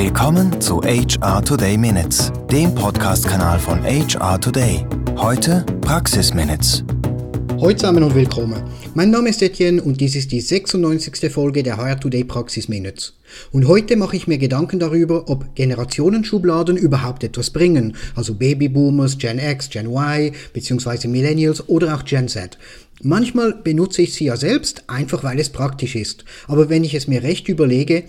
Willkommen zu HR Today Minutes, dem Podcast-Kanal von HR Today. Heute Praxis Minutes. Hallo zusammen und willkommen. Mein Name ist Etienne und dies ist die 96. Folge der HR Today Praxis Minutes. Und heute mache ich mir Gedanken darüber, ob Generationenschubladen überhaupt etwas bringen, also Babyboomers, Gen X, Gen Y, beziehungsweise Millennials oder auch Gen Z. Manchmal benutze ich sie ja selbst, einfach weil es praktisch ist. Aber wenn ich es mir recht überlege,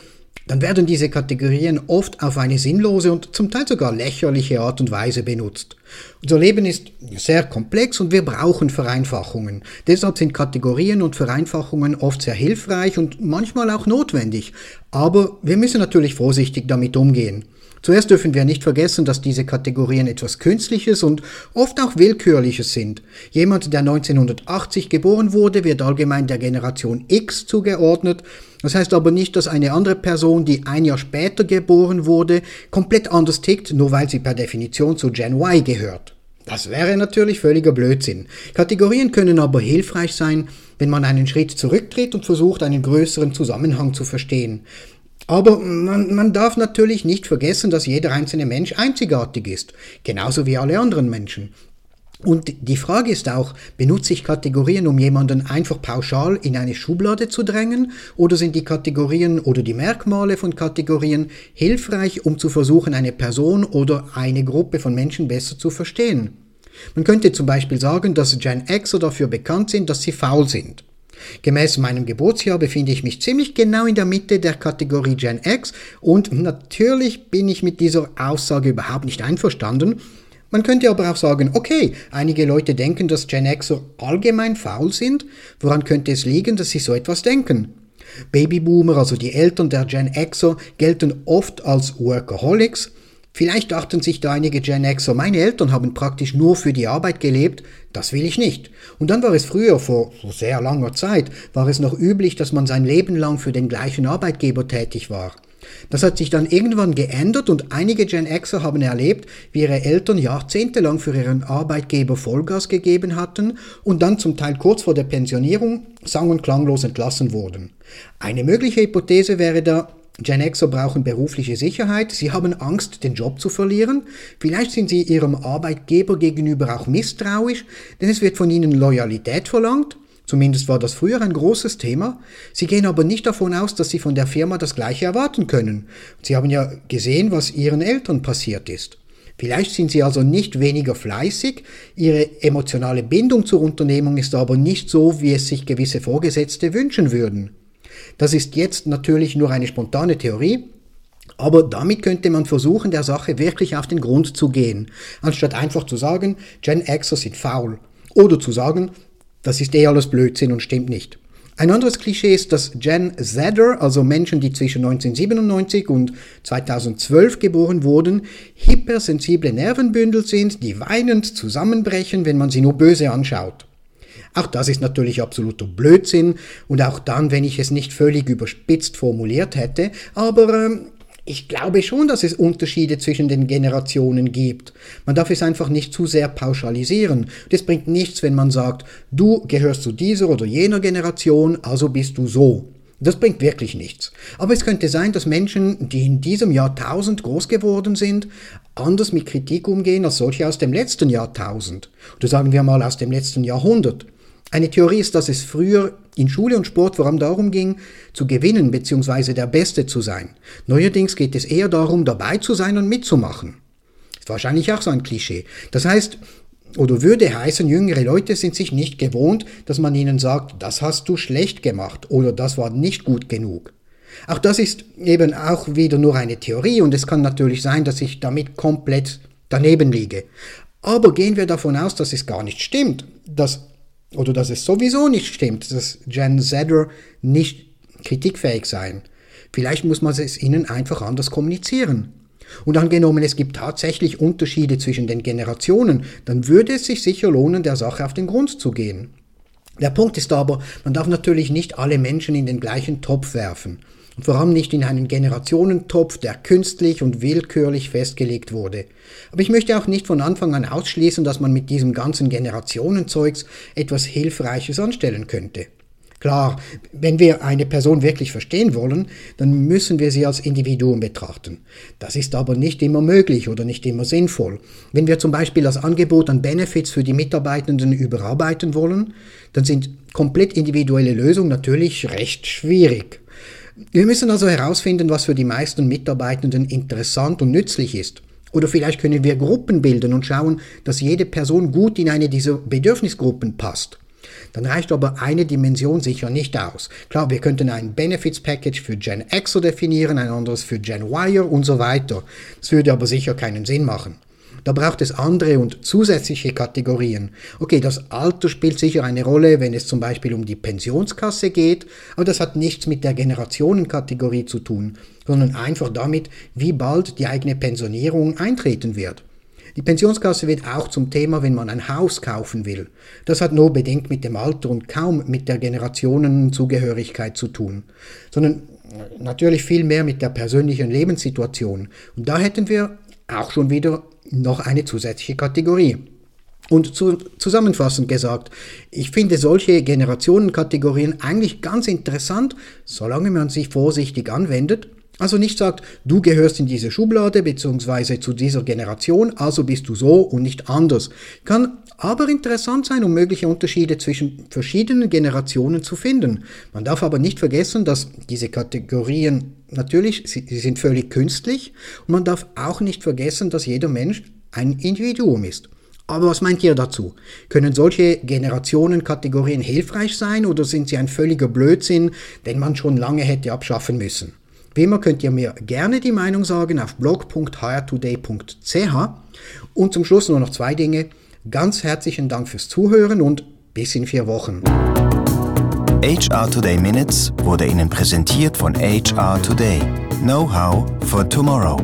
dann werden diese Kategorien oft auf eine sinnlose und zum Teil sogar lächerliche Art und Weise benutzt. Unser Leben ist sehr komplex und wir brauchen Vereinfachungen. Deshalb sind Kategorien und Vereinfachungen oft sehr hilfreich und manchmal auch notwendig. Aber wir müssen natürlich vorsichtig damit umgehen. Zuerst dürfen wir nicht vergessen, dass diese Kategorien etwas Künstliches und oft auch Willkürliches sind. Jemand, der 1980 geboren wurde, wird allgemein der Generation X zugeordnet. Das heißt aber nicht, dass eine andere Person, die ein Jahr später geboren wurde, komplett anders tickt, nur weil sie per Definition zu Gen Y gehört. Das wäre natürlich völliger Blödsinn. Kategorien können aber hilfreich sein, wenn man einen Schritt zurücktritt und versucht, einen größeren Zusammenhang zu verstehen. Aber man, man darf natürlich nicht vergessen, dass jeder einzelne Mensch einzigartig ist, genauso wie alle anderen Menschen. Und die Frage ist auch, benutze ich Kategorien, um jemanden einfach pauschal in eine Schublade zu drängen, oder sind die Kategorien oder die Merkmale von Kategorien hilfreich, um zu versuchen, eine Person oder eine Gruppe von Menschen besser zu verstehen? Man könnte zum Beispiel sagen, dass Gen Xer dafür bekannt sind, dass sie faul sind. Gemäß meinem Geburtsjahr befinde ich mich ziemlich genau in der Mitte der Kategorie Gen X und natürlich bin ich mit dieser Aussage überhaupt nicht einverstanden. Man könnte aber auch sagen, okay, einige Leute denken, dass Gen Xer allgemein faul sind. Woran könnte es liegen, dass sie so etwas denken? Babyboomer, also die Eltern der Gen Xer, gelten oft als Workaholics Vielleicht dachten sich da einige Gen Xer, meine Eltern haben praktisch nur für die Arbeit gelebt, das will ich nicht. Und dann war es früher, vor, vor sehr langer Zeit, war es noch üblich, dass man sein Leben lang für den gleichen Arbeitgeber tätig war. Das hat sich dann irgendwann geändert und einige Gen Xer haben erlebt, wie ihre Eltern jahrzehntelang für ihren Arbeitgeber Vollgas gegeben hatten und dann zum Teil kurz vor der Pensionierung sang- und klanglos entlassen wurden. Eine mögliche Hypothese wäre da, Gen Xer brauchen berufliche Sicherheit, sie haben Angst, den Job zu verlieren, vielleicht sind sie ihrem Arbeitgeber gegenüber auch misstrauisch, denn es wird von ihnen Loyalität verlangt, zumindest war das früher ein großes Thema, sie gehen aber nicht davon aus, dass sie von der Firma das gleiche erwarten können. Sie haben ja gesehen, was ihren Eltern passiert ist. Vielleicht sind sie also nicht weniger fleißig, ihre emotionale Bindung zur Unternehmung ist aber nicht so, wie es sich gewisse Vorgesetzte wünschen würden. Das ist jetzt natürlich nur eine spontane Theorie, aber damit könnte man versuchen, der Sache wirklich auf den Grund zu gehen, anstatt einfach zu sagen, Gen Xer sind faul. Oder zu sagen, das ist eh alles Blödsinn und stimmt nicht. Ein anderes Klischee ist, dass Gen Zer, also Menschen, die zwischen 1997 und 2012 geboren wurden, hypersensible Nervenbündel sind, die weinend zusammenbrechen, wenn man sie nur böse anschaut. Auch das ist natürlich absoluter Blödsinn und auch dann, wenn ich es nicht völlig überspitzt formuliert hätte, aber ähm, ich glaube schon, dass es Unterschiede zwischen den Generationen gibt. Man darf es einfach nicht zu sehr pauschalisieren. Es bringt nichts, wenn man sagt, du gehörst zu dieser oder jener Generation, also bist du so. Das bringt wirklich nichts. Aber es könnte sein, dass Menschen, die in diesem Jahrtausend groß geworden sind, anders mit Kritik umgehen als solche aus dem letzten Jahrtausend. Oder sagen wir mal aus dem letzten Jahrhundert. Eine Theorie ist, dass es früher in Schule und Sport vor allem darum ging, zu gewinnen bzw. der Beste zu sein. Neuerdings geht es eher darum, dabei zu sein und mitzumachen. Ist wahrscheinlich auch so ein Klischee. Das heißt, oder würde heißen, jüngere Leute sind sich nicht gewohnt, dass man ihnen sagt, das hast du schlecht gemacht oder das war nicht gut genug. Auch das ist eben auch wieder nur eine Theorie und es kann natürlich sein, dass ich damit komplett daneben liege. Aber gehen wir davon aus, dass es gar nicht stimmt, dass oder dass es sowieso nicht stimmt, dass Gen Zedder nicht kritikfähig seien. Vielleicht muss man es ihnen einfach anders kommunizieren. Und angenommen, es gibt tatsächlich Unterschiede zwischen den Generationen, dann würde es sich sicher lohnen, der Sache auf den Grund zu gehen. Der Punkt ist aber, man darf natürlich nicht alle Menschen in den gleichen Topf werfen und vor allem nicht in einen Generationentopf, der künstlich und willkürlich festgelegt wurde. Aber ich möchte auch nicht von Anfang an ausschließen, dass man mit diesem ganzen Generationenzeugs etwas Hilfreiches anstellen könnte. Klar, wenn wir eine Person wirklich verstehen wollen, dann müssen wir sie als Individuum betrachten. Das ist aber nicht immer möglich oder nicht immer sinnvoll. Wenn wir zum Beispiel das Angebot an Benefits für die Mitarbeitenden überarbeiten wollen, dann sind komplett individuelle Lösungen natürlich recht schwierig. Wir müssen also herausfinden, was für die meisten Mitarbeitenden interessant und nützlich ist. Oder vielleicht können wir Gruppen bilden und schauen, dass jede Person gut in eine dieser Bedürfnisgruppen passt. Dann reicht aber eine Dimension sicher nicht aus. Klar, wir könnten ein Benefits Package für Gen X definieren, ein anderes für Gen Y und so weiter. Das würde aber sicher keinen Sinn machen. Da braucht es andere und zusätzliche Kategorien. Okay, das Alter spielt sicher eine Rolle, wenn es zum Beispiel um die Pensionskasse geht, aber das hat nichts mit der Generationenkategorie zu tun, sondern einfach damit, wie bald die eigene Pensionierung eintreten wird. Die Pensionskasse wird auch zum Thema, wenn man ein Haus kaufen will. Das hat nur bedingt mit dem Alter und kaum mit der Generationenzugehörigkeit zu tun, sondern natürlich viel mehr mit der persönlichen Lebenssituation. Und da hätten wir auch schon wieder noch eine zusätzliche Kategorie. Und zu, zusammenfassend gesagt, ich finde solche Generationenkategorien eigentlich ganz interessant, solange man sie vorsichtig anwendet also nicht sagt, du gehörst in diese Schublade bzw. zu dieser Generation, also bist du so und nicht anders. Kann aber interessant sein, um mögliche Unterschiede zwischen verschiedenen Generationen zu finden. Man darf aber nicht vergessen, dass diese Kategorien natürlich, sie, sie sind völlig künstlich und man darf auch nicht vergessen, dass jeder Mensch ein Individuum ist. Aber was meint ihr dazu? Können solche Generationenkategorien hilfreich sein oder sind sie ein völliger Blödsinn, den man schon lange hätte abschaffen müssen? Wie immer könnt ihr mir gerne die Meinung sagen auf blog.hiretoday.ch. Und zum Schluss nur noch zwei Dinge. Ganz herzlichen Dank fürs Zuhören und bis in vier Wochen. HR Today Minutes wurde Ihnen präsentiert von HR Today. Know-how for tomorrow.